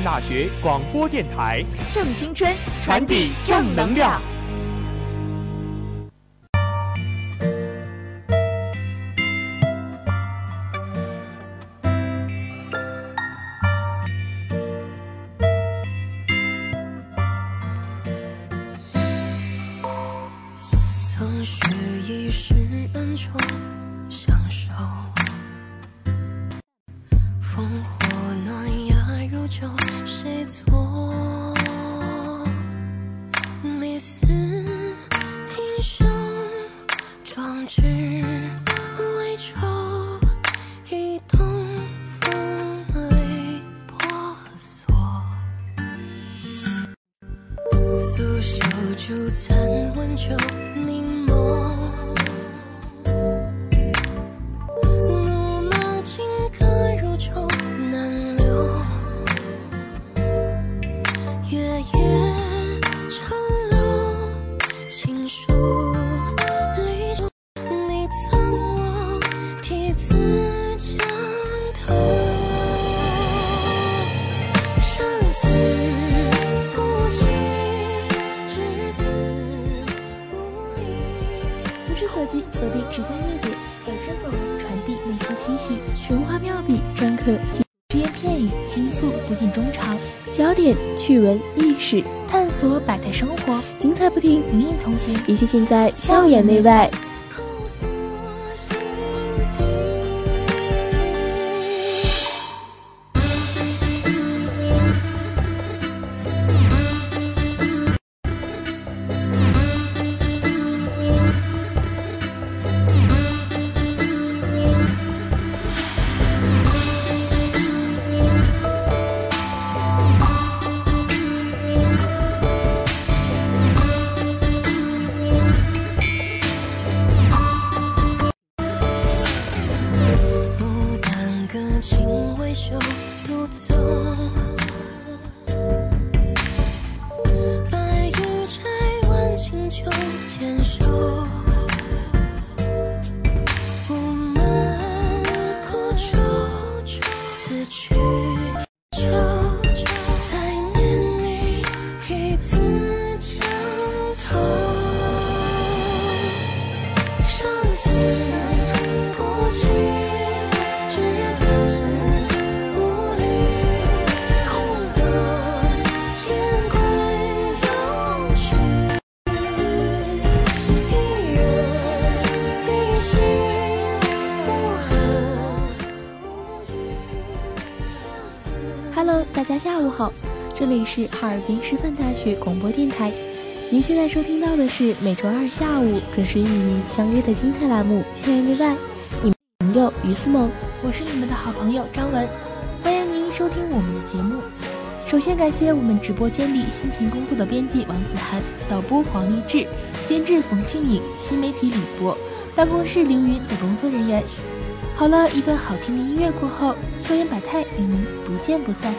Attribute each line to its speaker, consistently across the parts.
Speaker 1: 大学广播电台
Speaker 2: 正青春，
Speaker 1: 传递正能量。
Speaker 3: 趣闻、历史，探索百态生活，精彩不停，与你同行，一切尽在校园内外。这里是哈尔滨师范大学广播电台。您现在收听到的是每周二下午准时与您相约的精彩栏目《校园内外》，你朋友于思萌，我是你们的好朋友张文，欢迎您收听我们的节目。首先感谢我们直播间里辛勤工作的编辑王子涵、导播黄丽志、
Speaker 4: 监制冯庆颖，新媒体李博，办公室凌云等工作人员。好了一段好听的音乐过后，校园百态与您不见不散。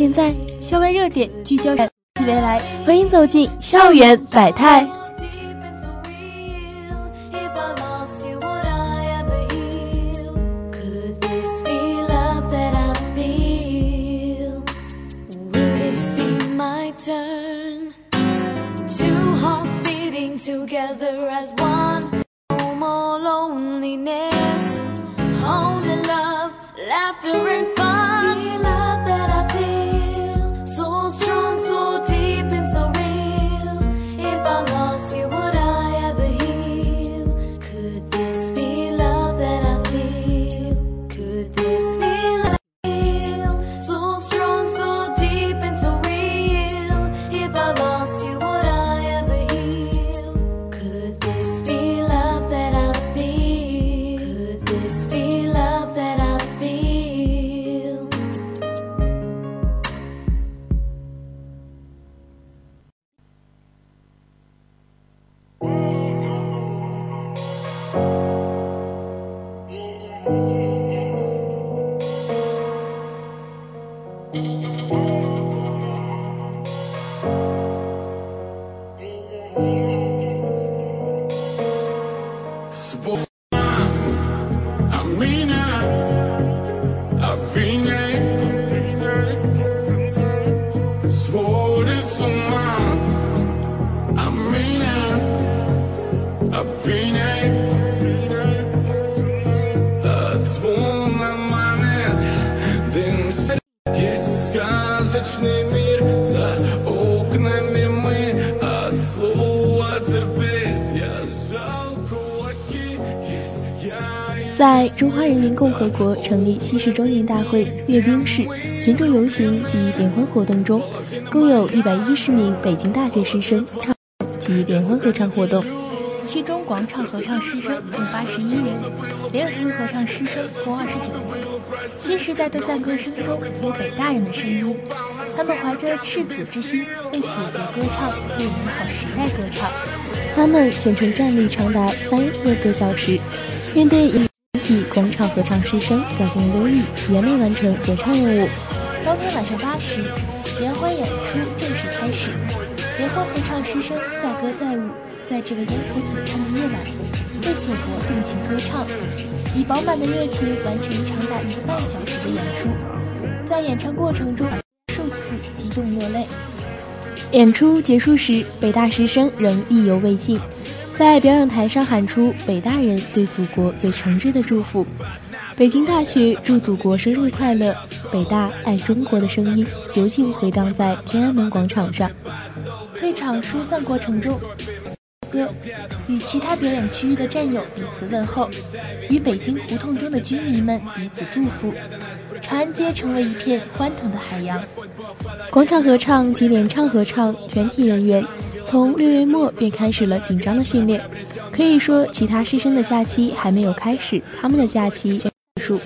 Speaker 4: 现在，
Speaker 5: 校外热点，聚焦未来。
Speaker 4: 欢迎走进校园百态。在中华人民共和国成立七十周年大会阅兵式、群众游行及联欢活动中，共有一百一十名北京大学师生唱及联欢合唱活动，
Speaker 5: 其中广场合唱师生共八十一人，联合合唱师生共二十九人。新时代的赞歌声中有北大人的声音，他们怀着赤子之心为祖国歌唱，为美好时代歌唱。
Speaker 4: 他们全程站立长达三个多小时，面对。广场合唱师生表现优异，圆满完成合唱任务。
Speaker 5: 当天晚上八时，联欢演出正式开始。联欢合唱师生载歌载舞，在这个烟火璀璨的夜晚，为祖国动情歌唱，以饱满的热情完成长达一个半小时的演出。在演唱过程中，数次激动落泪。
Speaker 4: 演出结束时，北大师生仍意犹未尽。
Speaker 3: 在表演台上喊出“北大人对祖国最诚挚的祝福”，北京大学祝祖国生日快乐，北大爱中国的声音尤其回荡在天安门广场上。
Speaker 5: 退场疏散过程中。歌，与其他表演区域的战友彼此问候，与北京胡同中的居民们彼此祝福，长安街成为一片欢腾的海洋。
Speaker 3: 广场合唱及联唱合唱全体人员从六月末便开始了紧张的训练，可以说其他师生的假期还没有开始，他们的假期结束。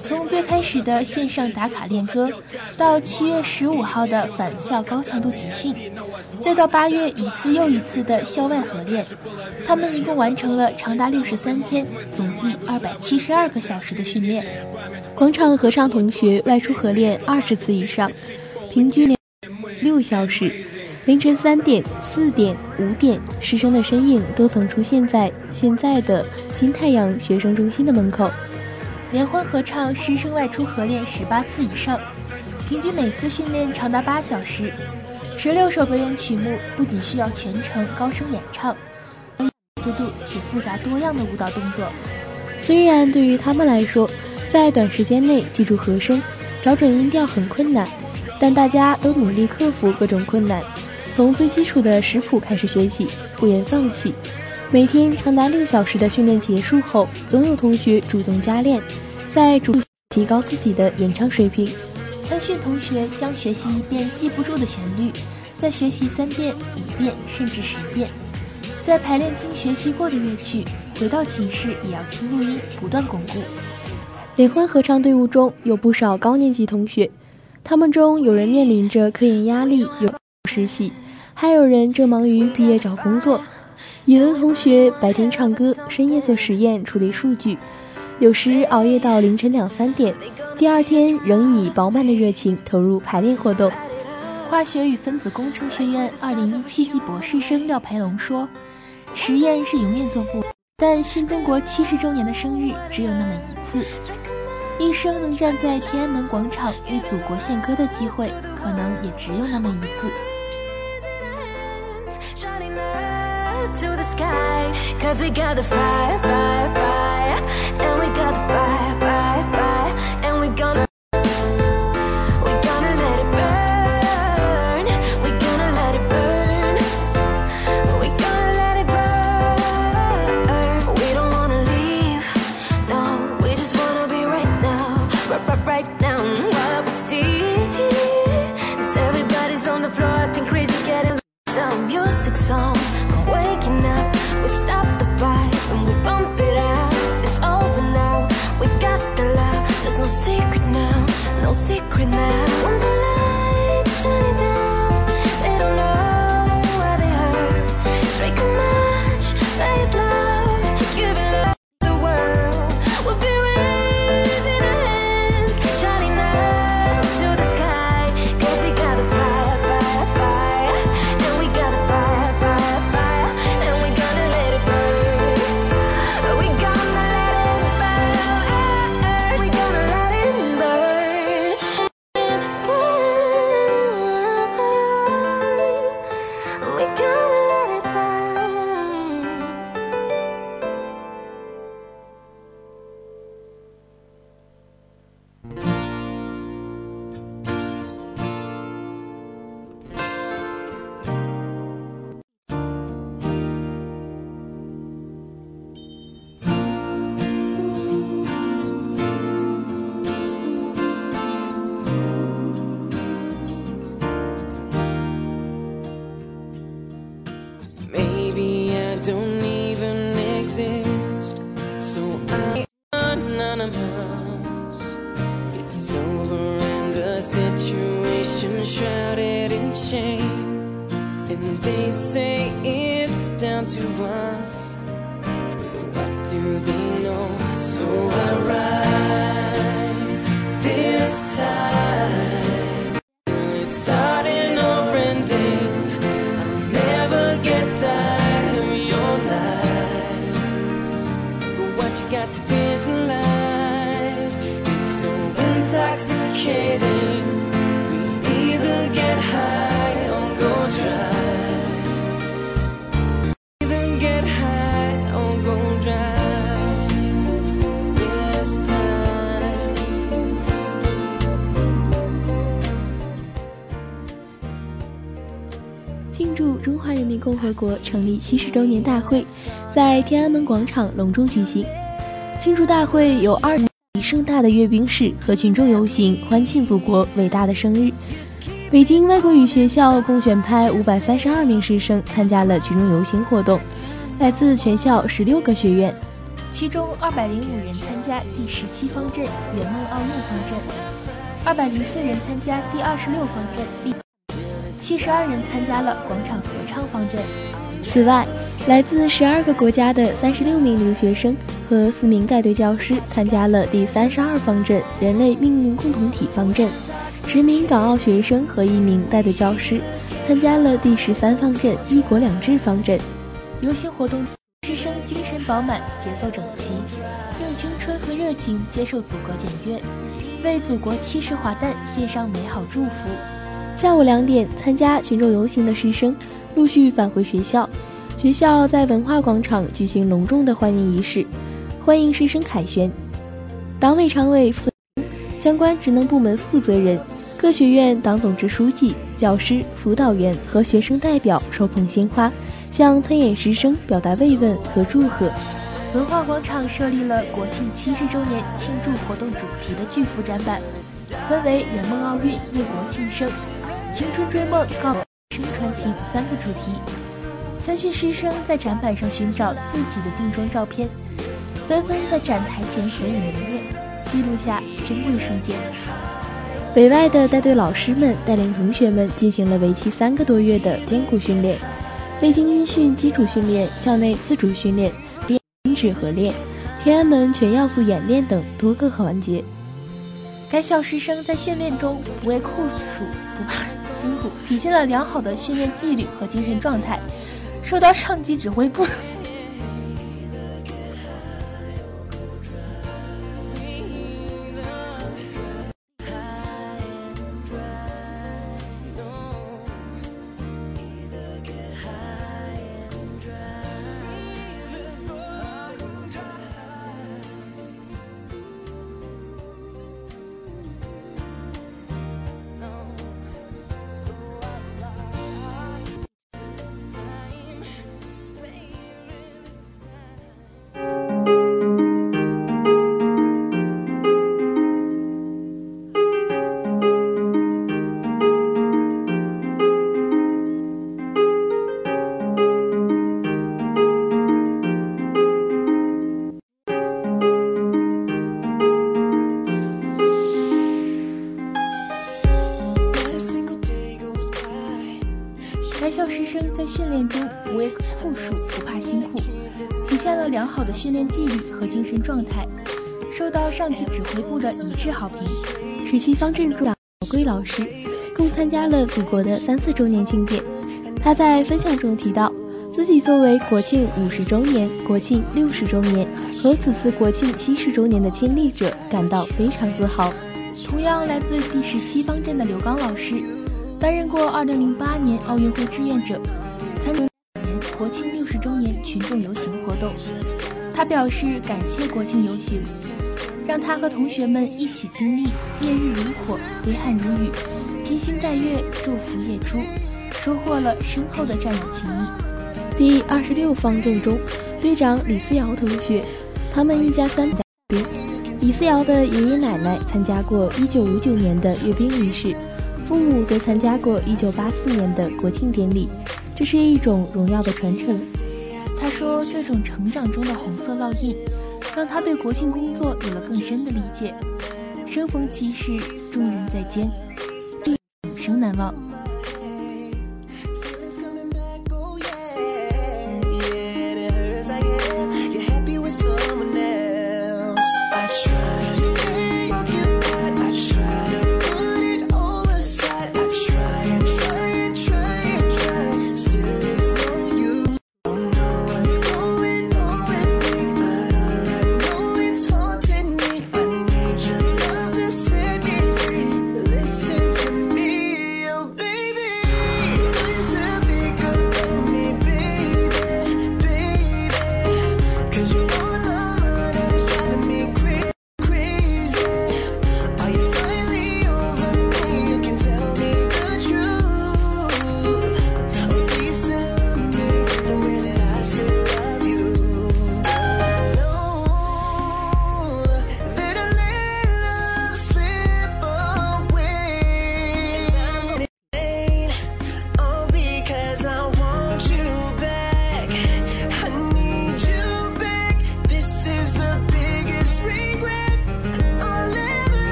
Speaker 5: 从最开始的线上打卡练歌，到七月十五号的返校高强度集训，再到八月一次又一次的校外合练，他们一共完成了长达六十三天，总计二百七十二个小时的训练。
Speaker 3: 广场合唱同学外出合练二十次以上，平均六小时。凌晨三点、四点、五点，师生的身影都曾出现在现在的新太阳学生中心的门口。
Speaker 5: 联欢合唱师生外出合练十八次以上，平均每次训练长达八小时。十六首表演曲目不仅需要全程高声演唱，幅度且复杂多样的舞蹈动作。
Speaker 3: 虽然对于他们来说，在短时间内记住和声、找准音调很困难，但大家都努力克服各种困难，从最基础的食谱开始学习，不言放弃。每天长达六小时的训练结束后，总有同学主动加练，在主提高自己的演唱水平。
Speaker 5: 参训同学将学习一遍记不住的旋律，再学习三遍、五遍甚至十遍，在排练厅学习过的乐曲，回到寝室也要听录音，不断巩固。
Speaker 3: 联欢合唱队伍中有不少高年级同学，他们中有人面临着科研压力，有实习，还有人正忙于毕业找工作。有的同学白天唱歌，深夜做实验处理数据，有时熬夜到凌晨两三点，第二天仍以饱满的热情投入排练活动。
Speaker 5: 化学与分子工程学院二零一七级博士生廖培龙说：“实验是永远做不，但新中国七十周年的生日只有那么一次，一生能站在天安门广场为祖国献歌的机会，可能也只有那么一次。”
Speaker 1: Sky. Cause we got the fire, fire, fire
Speaker 6: 共
Speaker 3: 和国成立七十周年大会在天安门广场隆重举行。庆祝大会有二以盛大的阅兵式和群众游行，欢庆祖国伟大的生日。北京外国语学校共选派五百三十二名师生参加了群众游行活动，来自全校十六个学院，
Speaker 5: 其中二百零五人参加第十七方阵圆梦奥运方阵，二百零四人参加第二十六方阵，七十二人参加了广场合唱方阵。
Speaker 3: 此外，来自十二个国家的三十六名留学生和四名带队教师参加了第三十二方阵人类命运共同体方阵，十名港澳学生和一名带队教师参加了第十三方阵一国两制方阵。
Speaker 5: 游行活动，师生精神饱满，节奏整齐，用青春和热情接受祖国检阅，为祖国七十华诞献上美好祝福。
Speaker 3: 下午两点，参加群众游行的师生陆续返回学校。学校在文化广场举行隆重的欢迎仪式，欢迎师生凯旋。党委常委、相关职能部门负责人、各学院党总支书记、教师、辅导员和学生代表手捧鲜花，向参演师生表达慰问和祝贺。
Speaker 5: 文化广场设立了国庆七十周年庆祝活动主题的巨幅展板，分为圆梦奥运、为国庆生、青春追梦、告生传情三个主题。三训师生在展板上寻找自己的定妆照片，纷纷在展台前合影留念，记录下珍贵瞬间。
Speaker 3: 北外的带队老师们带领同学们进行了为期三个多月的艰苦训练，历经军训基础训练、校内自主训练、军事合练、天安门全要素演练等多个环节。
Speaker 5: 该校师生在训练中不畏酷暑、不怕辛苦，体现了良好的训练纪律和精神状态。受到上级指挥部。状态，受到上级指挥部的一致好评。
Speaker 3: 十七方阵长桂老师共参加了祖国的三四周年庆典。他在分享中提到，自己作为国庆五十周年、国庆六十周年和此次国庆七十周年的亲历者，感到非常自豪。
Speaker 5: 同样来自第十七方阵的刘刚老师。担任过2008年奥运会志愿者，参年国庆六十周年群众游行活动。他表示感谢国庆游行，让他和同学们一起经历烈日如火、挥汗如雨、披星戴月、祝福夜出，收获了深厚的战友情谊。
Speaker 3: 第二十六方阵中，队长李思瑶同学，他们一家三口兵。李思瑶的爷爷奶奶参加过1959年的阅兵仪式。父母则参加过1984年的国庆典礼，这是一种荣耀的传承。
Speaker 5: 他说：“这种成长中的红色烙印，让他对国庆工作有了更深的理解。生逢其时，重任在肩，永生难忘。”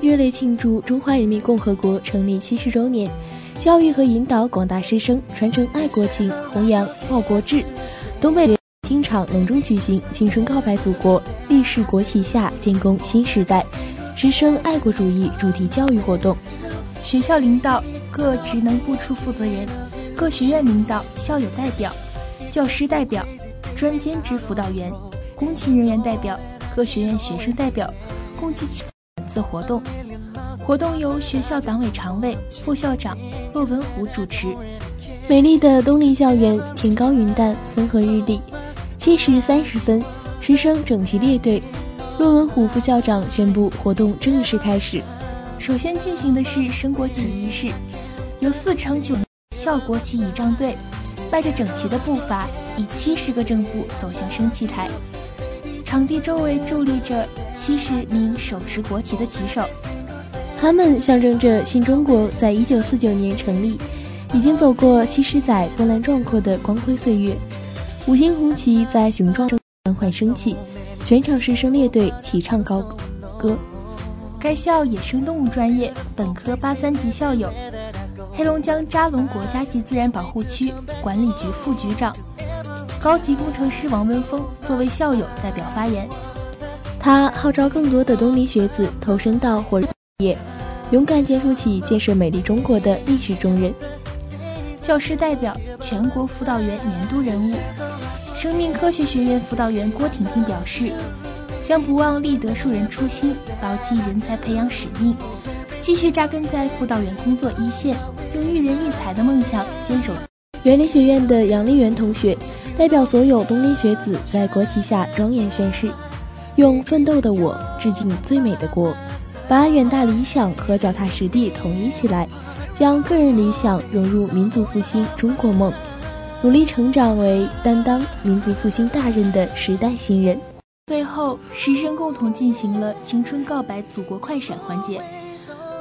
Speaker 3: 热烈庆祝中华人民共和国成立七十周年，教育和引导广大师生传承爱国情，弘扬报国志，东北联经场隆重举行“青春告白祖国，立誓国旗下建功新时代”师生爱国主义主题教育活动。
Speaker 5: 学校领导、各职能部处负责人、各学院领导、校友代表、教师代表、专兼职辅导员、工勤人员代表、各学院学生代表共计七次活动。活动由学校党委常委、副校长骆文虎主持。
Speaker 3: 美丽的东林校园，天高云淡，风和日丽。七时三十分，师生整齐列队。骆文虎副校长宣布活动正式开始。
Speaker 5: 首先进行的是升国旗仪式，由四乘九校国旗仪仗队迈着整齐的步伐，以七十个正步走向升旗台。场地周围伫立着七十名手持国旗的旗手，
Speaker 3: 他们象征着新中国在一九四九年成立，已经走过七十载波澜壮阔的光辉岁月。五星红旗在雄壮中缓缓升起，全场师生列队齐唱高歌。
Speaker 5: 该校野生动物专业本科八三级校友，黑龙江扎龙国家级自然保护区管理局副局长、高级工程师王文峰作为校友代表发言。
Speaker 3: 他号召更多的东林学子投身到火热业，勇敢肩负起建设美丽中国的历史重任。
Speaker 5: 教师代表、全国辅导员年度人物，生命科学学院辅导员郭婷婷表示。将不忘立德树人初心，牢记人才培养使命，继续扎根在辅导员工作一线，用育人育才的梦想坚守。
Speaker 3: 园林学院的杨丽媛同学代表所有东林学子在国旗下庄严宣誓，用奋斗的我致敬最美的国，把远大理想和脚踏实地统一起来，将个人理想融入民族复兴中国梦，努力成长为担当民族复兴大任的时代新人。
Speaker 5: 最后，师生共同进行了“青春告白祖国快闪”环节，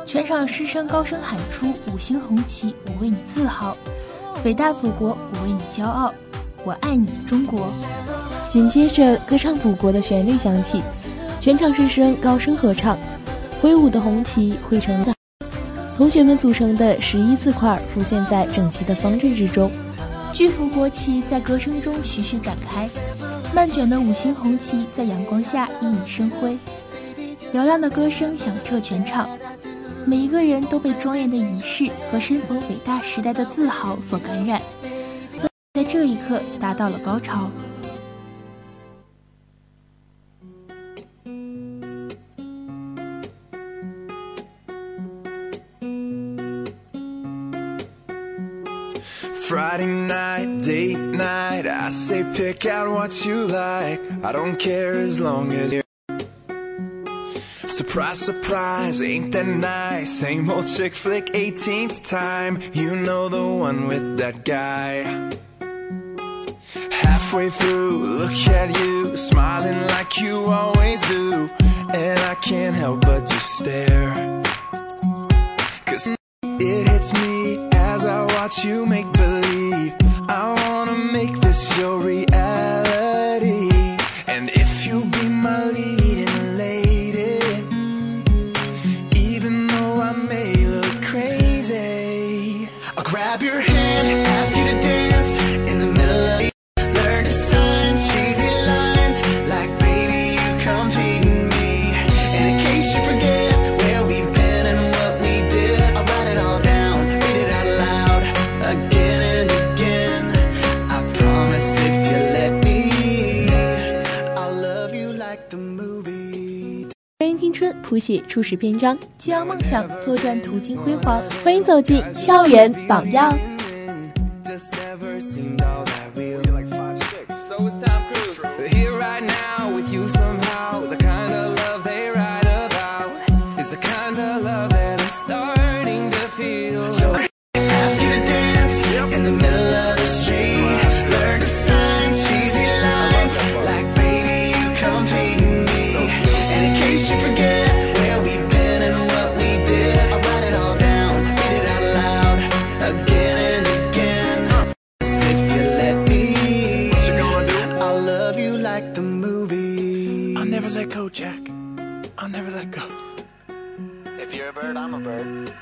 Speaker 5: 全场师生高声喊出“五星红旗，我为你自豪；伟大祖国，我为你骄傲；我爱你，中国”。
Speaker 3: 紧接着，歌唱祖国的旋律响起，全场师生高声合唱，挥舞的红旗汇成的，同学们组成的十一字块浮现在整齐的方阵之中，
Speaker 5: 巨幅国旗在歌声中徐徐展开。漫卷的五星红旗在阳光下熠熠生辉，嘹亮的歌声响彻全场，每一个人都被庄严的仪式和身逢伟大时代的自豪所感染，在这一刻达到了高潮。
Speaker 7: Friday night, date night. I say pick out what you like. I don't care as long as you. Surprise, surprise, ain't that nice? Same old chick flick, 18th time. You know the one with that guy. Halfway through, look at you, smiling like you always do. And I can't help but just stare. Cause it hits me as I watch you make
Speaker 3: 写初始篇章，
Speaker 5: 激昂梦想，作战途经辉煌。
Speaker 3: 欢迎走进校园榜样。
Speaker 7: Jack. I'll never let go.
Speaker 8: If you're a bird, I'm a bird.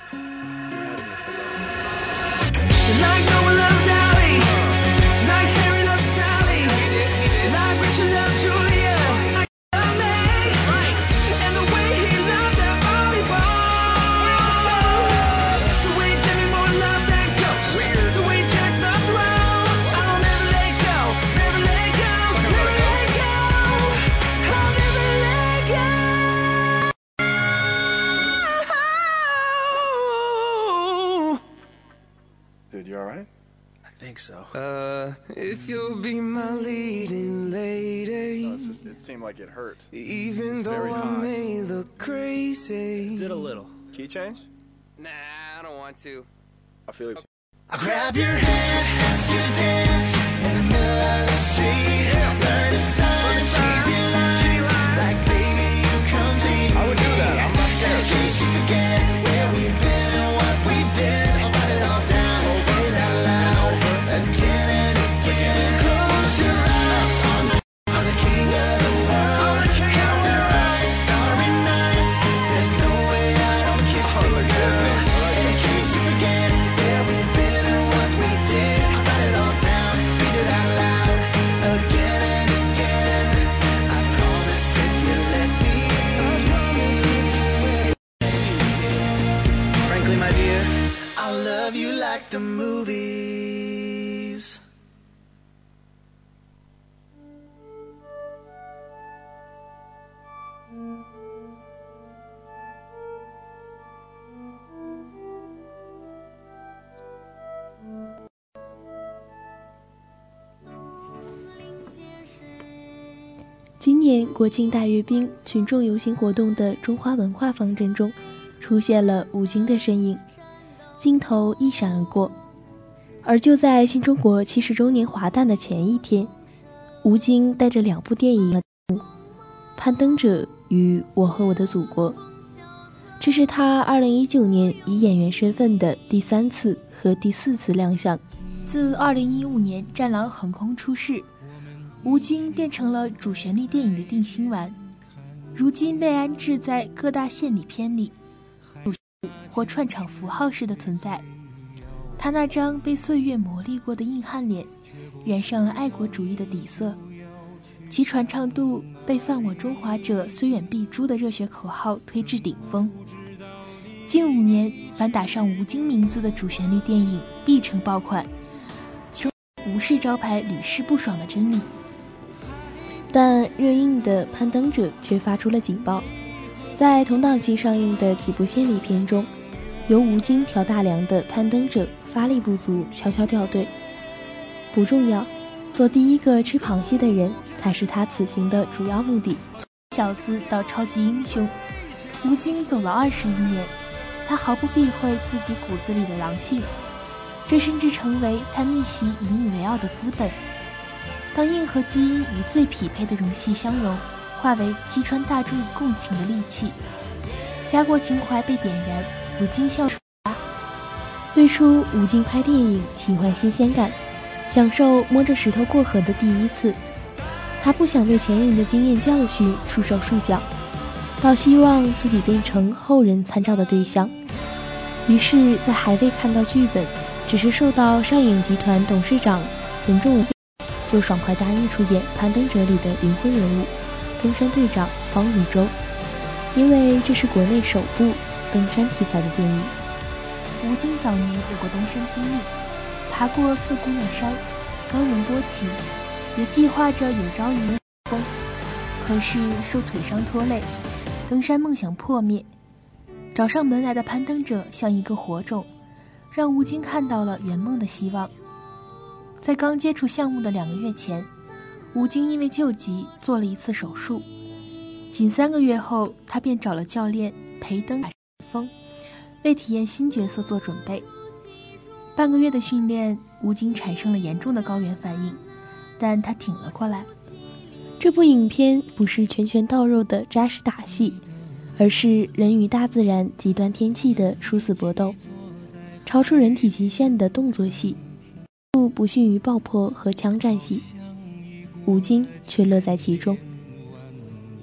Speaker 8: So.
Speaker 7: Uh, if you'll be my leading lady,
Speaker 9: No, it's just, it seemed like it hurt.
Speaker 7: even
Speaker 9: It's
Speaker 7: though
Speaker 9: very
Speaker 7: I
Speaker 9: hot.
Speaker 7: may look crazy.
Speaker 8: Did a little.
Speaker 9: Key change?
Speaker 7: Nah, I don't want to.
Speaker 9: I feel it.
Speaker 8: I'll grab your hand, ask you to dance in the middle of the street. Learn to sign cheesy lines like baby you complete.
Speaker 9: I would do that. I'm not scared.
Speaker 8: In case you forget where we've been
Speaker 3: 国庆大阅兵群众游行活动的中华文化方阵中，出现了吴京的身影，镜头一闪而过。而就在新中国七十周年华诞的前一天，吴京带着两部电影《攀登者》与《我和我的祖国》，这是他二零一九年以演员身份的第三次和第四次亮相。
Speaker 5: 自2015年《战狼》横空出世，吴京变成了主旋律电影的定心丸，如今被安置在各大献礼片里，或串场符号式的存在。他那张被岁月磨砺过的硬汉脸，染上了爱国主义的底色，其传唱度被“犯我中华者，虽远必诛”的热血口号推至顶峰。近五年，凡打上吴京名字的主旋律电影必成爆款。其无视招牌屡试不爽的真理，
Speaker 3: 但热映的《攀登者》却发出了警报。在同档期上映的几部献礼片中，由吴京挑大梁的《攀登者》发力不足，悄悄掉队。不重要，做第一个吃螃蟹的人才是他此行的主要目的。
Speaker 5: 小子到超级英雄，吴京走了二十一年，他毫不避讳自己骨子里的狼性。这甚至成为他逆袭引以为傲的资本。当硬核基因与最匹配的容器相融，化为击穿大众共情的利器，家国情怀被点燃，吴京笑出。
Speaker 3: 最初，吴京拍电影喜欢新鲜感，享受摸着石头过河的第一次。他不想对前人的经验教训束手束脚，倒希望自己变成后人参照的对象。于是，在还未看到剧本。只是受到上影集团董事长任重武，就爽快答应出演《攀登者》里的灵魂人物登山队长方宇洲，因为这是国内首部登山题材的电影。
Speaker 5: 吴京早年有过登山经历，爬过四姑娘山、冈仁波齐，也计划着有朝一日峰，可是受腿伤拖累，登山梦想破灭。找上门来的攀登者像一个火种。让吴京看到了圆梦的希望。在刚接触项目的两个月前，吴京因为救急做了一次手术，仅三个月后，他便找了教练培登峰，为体验新角色做准备。半个月的训练，吴京产生了严重的高原反应，但他挺了过来。
Speaker 3: 这部影片不是拳拳到肉的扎实打戏，而是人与大自然、极端天气的殊死搏斗。超出人体极限的动作戏，不不逊于爆破和枪战戏，吴京却乐在其中。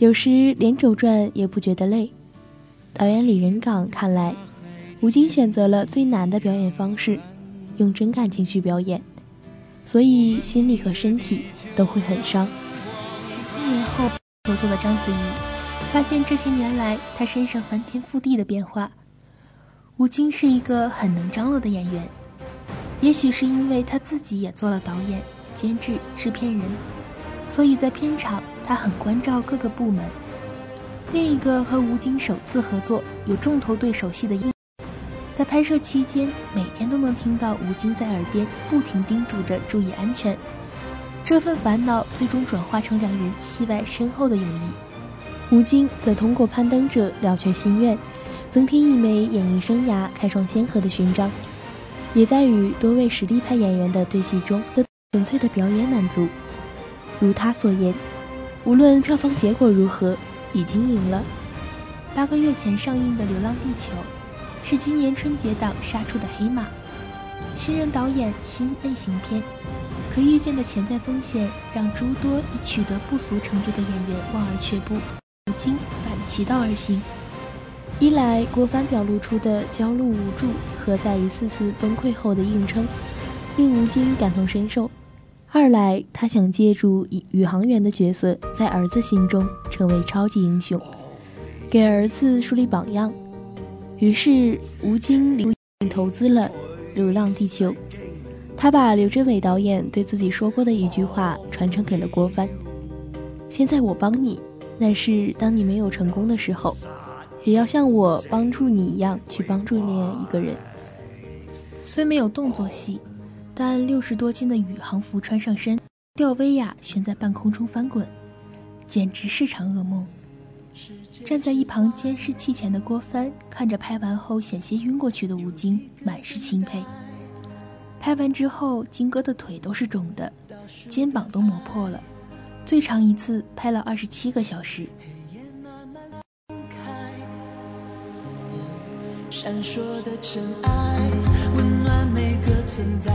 Speaker 3: 有时连轴转也不觉得累，导演李仁港看来，吴京选择了最难的表演方式，用真感情去表演，所以心理和身体都会很伤。
Speaker 5: 十七年后合作的章子怡，发现这些年来她身上翻天覆地的变化。吴京是一个很能张罗的演员，也许是因为他自己也做了导演、监制、制片人，所以在片场他很关照各个部门。另一个和吴京首次合作有重头对手戏的应，在拍摄期间，每天都能听到吴京在耳边不停叮嘱着注意安全。这份烦恼最终转化成两人戏外深厚的友谊。
Speaker 3: 吴京则通过《攀登者》了却心愿，增添一枚演艺生涯开创先河的勋章，也在与多位实力派演员的对戏中得纯粹的表演满足。如他所言，无论票房结果如何。已经赢了。
Speaker 5: 八个月前上映的《流浪地球》，是今年春节档杀出的黑马。新人导演新类型片，可预见的潜在风险让诸多已取得不俗成就的演员望而却步。如今反其道而行，
Speaker 3: 一来郭帆表露出的焦虑无助在一次次崩溃后的硬撑，令吴京感同身受。二来，他想借助宇宇航员的角色，在儿子心中成为超级英雄，给儿子树立榜样。于是，吴京投资了《流浪地球》，他把刘镇伟导演对自己说过的一句话传承给了郭帆：“现在我帮你，那是当你没有成功的时候，也要像我帮助你一样去帮助那样一个人。”
Speaker 5: 虽没有动作戏。但六十多斤的宇航服穿上身，吊威亚悬在半空中翻滚，简直是场噩梦。站在一旁监视器前的郭帆看着拍完后险些晕过去的吴京，满是钦佩。拍完之后，金哥的腿都是肿的，肩膀都磨破了，最长一次拍了二十七个小时。
Speaker 4: 闪烁的尘埃，温暖每个存在。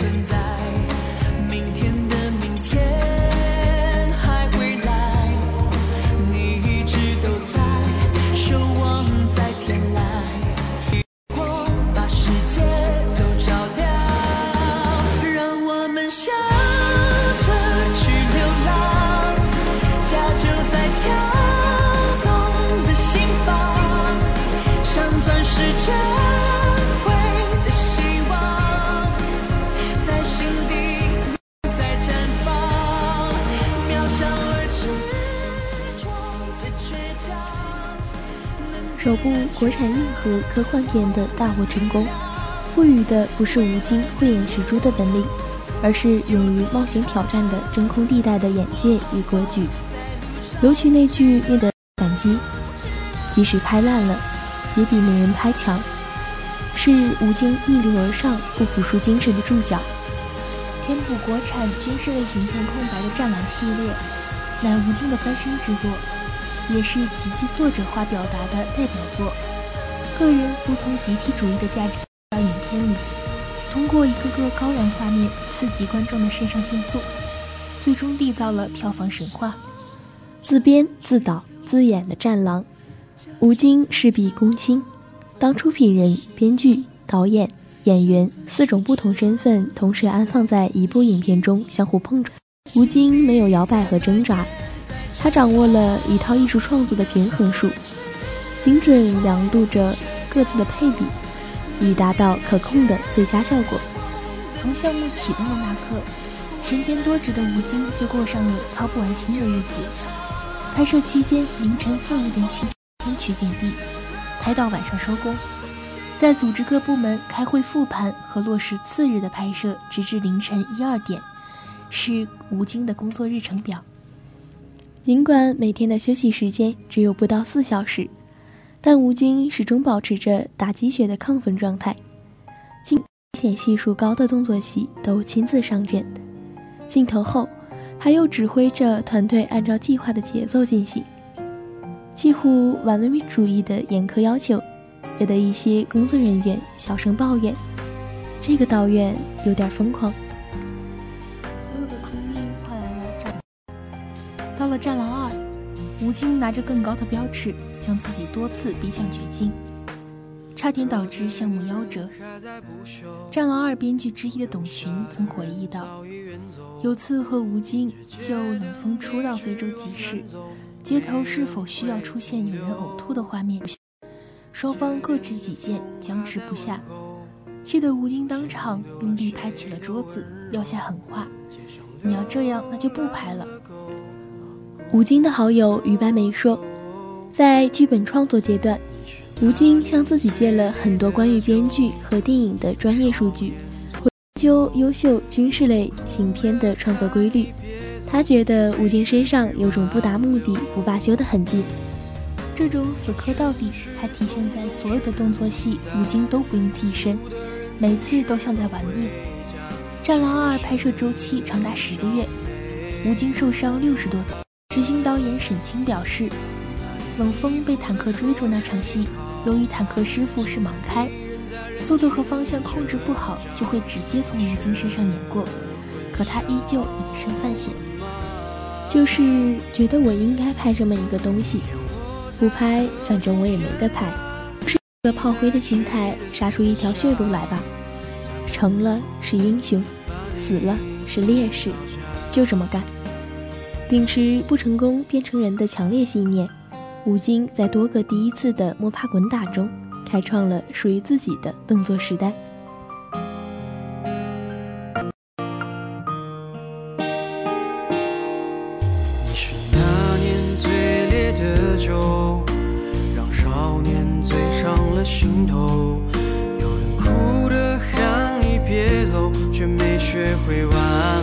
Speaker 4: 存在。
Speaker 3: 国产硬核科幻片的大获成功，赋予的不是吴京慧眼识珠的本领，而是勇于冒险挑战的真空地带的眼界与格局。尤其那句面对反击，即使拍烂了，也比没人拍强，是吴京逆流而上、不服输精神的注脚。
Speaker 5: 填补国产军事类型片空白的《战狼》系列，乃吴京的翻身之作，也是极具作者化表达的代表作。个人服从集体主义的价值到影片里，通过一个个高燃画面刺激观众的肾上腺素，最终缔造了票房神话。
Speaker 3: 自编自导自演的《战狼》，吴京事必躬亲，当出品人、编剧、导演、演员四种不同身份同时安放在一部影片中相互碰撞，吴京没有摇摆和挣扎，他掌握了一套艺术创作的平衡术，精准量度着各自的配比，以达到可控的最佳效果。
Speaker 5: 从项目启动的那刻，身兼多职的吴京就过上了操不完心的日子。拍摄期间，凌晨四五点起天取景地，拍到晚上收工，在组织各部门开会复盘和落实次日的拍摄，直至凌晨一二点，是吴京的工作日程表。
Speaker 3: 尽管每天的休息时间只有不到四小时，但吴京始终保持着打鸡血的亢奋状态。惊险系数高的动作戏都亲自上阵，镜头后。他又指挥着团队按照计划的节奏进行，几乎完美主义的严苛要求，惹得一些工作人员小声抱怨：“这个导演有点疯狂。”
Speaker 5: 所有的拼命换来了战。到了《战狼二》，吴京拿着更高的标尺，将自己多次逼向绝境，差点导致项目夭折。《战狼二》编剧之一的董群曾回忆道。有次和吴京就冷风初到非洲集市，街头是否需要出现有人呕吐的画面？双方各执己见，僵持不下，气得吴京当场用力拍起了桌子，撂下狠话：“你要这样，那就不拍了。”
Speaker 3: 吴京的好友于白梅说，在剧本创作阶段，吴京向自己借了很多关于编剧和电影的专业数据。研究优秀军事类型片的创作规律，他觉得吴京身上有种不达目的不罢休的痕迹。
Speaker 5: 这种死磕到底，还体现在所有的动作戏，吴京都不用替身，每次都像在玩命。《战狼二》拍摄周期长达十个月，吴京受伤六十多次。执行导演沈清表示，冷风被坦克追逐那场戏，由于坦克师傅是盲开。速度和方向控制不好，就会直接从吴京身上碾过，可他依旧以身犯险。
Speaker 3: 就是觉得我应该拍这么一个东西，不拍反正我也没得拍，是一个炮灰的心态，杀出一条血路来吧。成了是英雄，死了是烈士，就这么干。秉持不成功变成人的强烈信念，吴京在多个第一次的摸爬滚打中。开创了属于自己的动作时代。
Speaker 6: 你是那年最烈的酒，让少年醉上了心头。有人哭着喊你别走，却没学会挽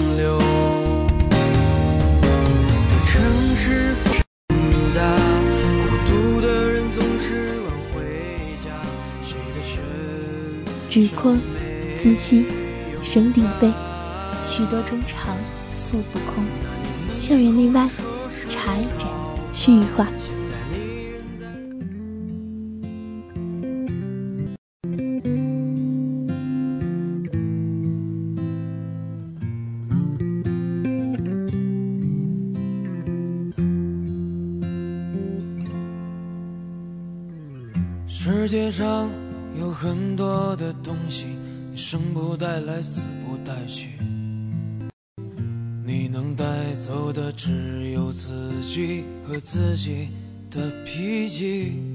Speaker 6: 身
Speaker 3: 直阔，自信，声鼎沸，
Speaker 5: 许多衷肠，诉不空。
Speaker 3: 校园内外，
Speaker 5: 茶一盏，
Speaker 3: 絮一话。
Speaker 6: 死不带去。你能带走的只有自己和自己的脾气。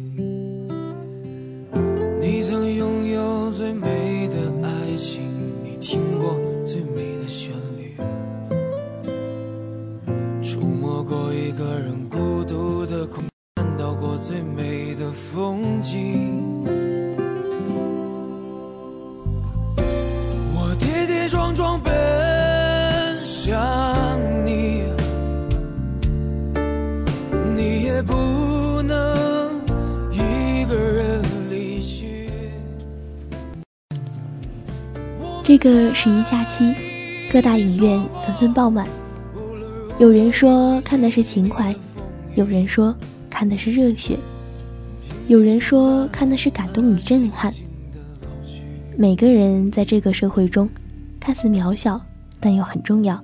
Speaker 6: 不能一个人离去。
Speaker 3: 这个十一假期，各大影院纷纷爆满。有人说看的是情怀，有人说看的是热血，有人说看的是感动与震撼。
Speaker 5: 每个人在这个社会中，看似渺小，但又很重要。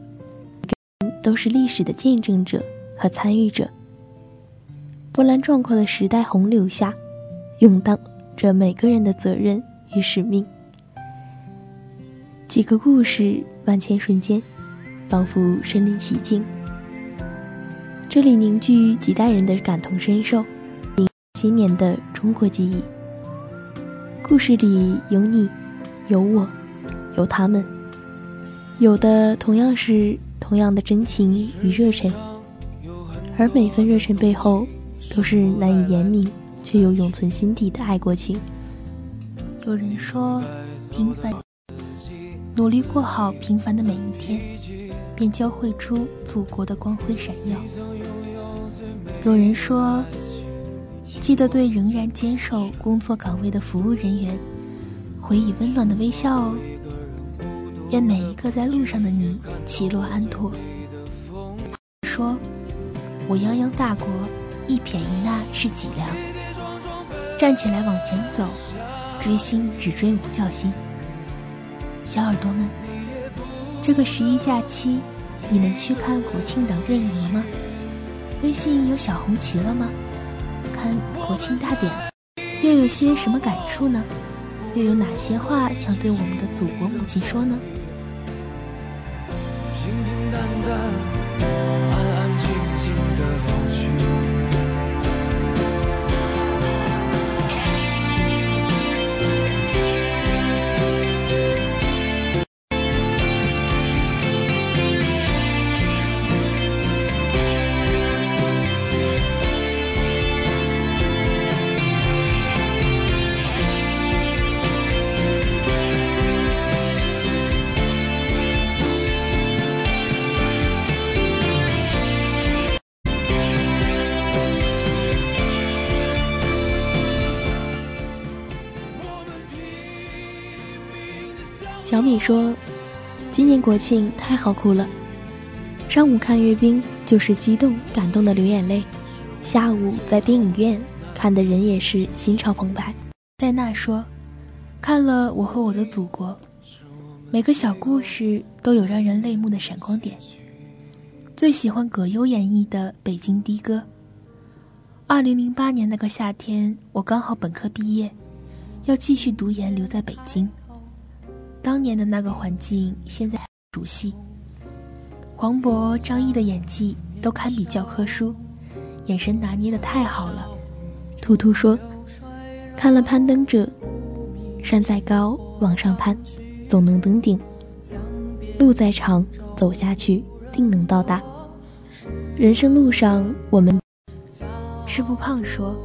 Speaker 5: 都是历史的见证者和参与者。波澜壮阔的时代洪流下，涌荡着每个人的责任与使命。几个故事，万千瞬间，仿佛身临其境。这里凝聚几代人的感同身受，千年的中国记忆。故事里有你，有我，有他们，有的同样是同样的真情与热忱，而每份热忱背后，都是难以言明却又永存心底的爱国情。有人说，平凡，努力过好平凡的每一天。便交汇出祖国的光辉闪耀。有人说，记得对仍然坚守工作岗位的服务人员，回以温暖的微笑哦。愿每一个在路上的你，起落安妥。说，我泱泱大国，一撇一捺是脊梁。站起来往前走，追星只追五角星。小耳朵们。这个十一假期，你们去看国庆档电影了吗？微信有小红旗了吗？看国庆大典，又有些什么感触呢？又有哪些话想对我们的祖国母亲说呢？小米说：“今年国庆太好哭了，上午看阅兵就是激动感动的流眼泪，下午在电影院看的人也是心潮澎湃。”戴娜说：“看了《我和我的祖国》，每个小故事都有让人泪目的闪光点。最喜欢葛优演绎的《北京的哥》。二零零八年那个夏天，我刚好本科毕业，要继续读研留在北京。”当年的那个环境，现在熟悉。黄渤、张译的演技都堪比教科书，眼神拿捏的太好了。图图说：“看了《攀登者》，山再高往上攀，总能登顶；路再长，走下去定能到达。人生路上，我们吃不胖说，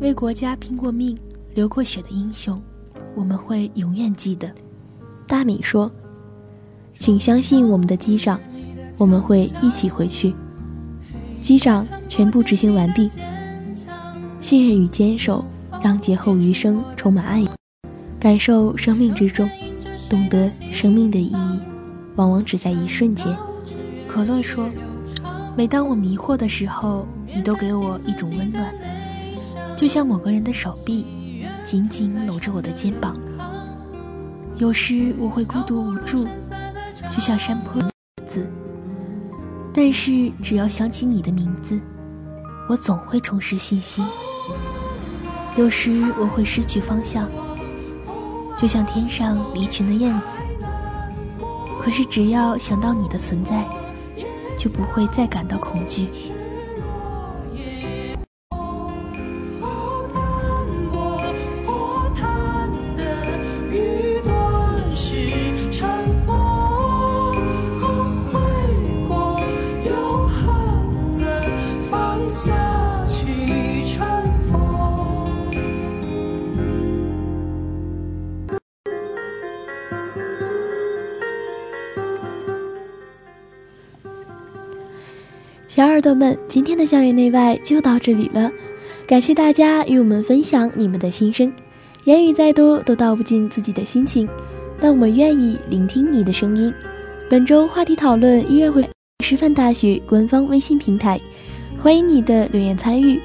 Speaker 5: 为国家拼过命、流过血的英雄，我们会永远记得。”大米说：“请相信我们的机长，我们会一起回去。机长全部执行完毕。信任与坚守，让劫后余生充满爱意。感受生命之中，懂得生命的意义，往往只在一瞬间。”可乐说：“每当我迷惑的时候，你都给我一种温暖，就像某个人的手臂，紧紧搂着我的肩膀。”有时我会孤独无助，就像山坡子。但是只要想起你的名字，我总会重拾信心。有时我会失去方向，就像天上离群的燕子。可是只要想到你的存在，就不会再感到恐惧。小耳朵们，今天的校园内外就到这里了，感谢大家与我们分享你们的心声。言语再多都道不尽自己的心情，但我们愿意聆听你的声音。本周话题讨论依然会师范大学官方微信平台，欢迎你的留言参与。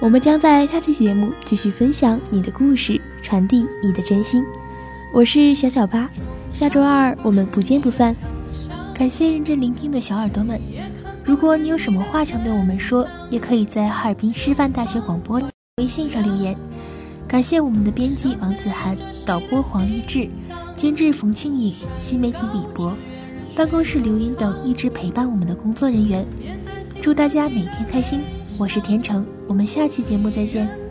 Speaker 5: 我们将在下期节目继续分享你的故事，传递你的真心。我是小小八，下周二我们不见不散。感谢认真聆听的小耳朵们，如果你有什么话想对我们说，也可以在哈尔滨师范大学广播微信上留言。感谢我们的编辑王子涵、导播黄立志、监制冯庆颖、新媒体李博、办公室刘云等一直陪伴我们的工作人员。祝大家每天开心！我是田成，我们下期节目再见。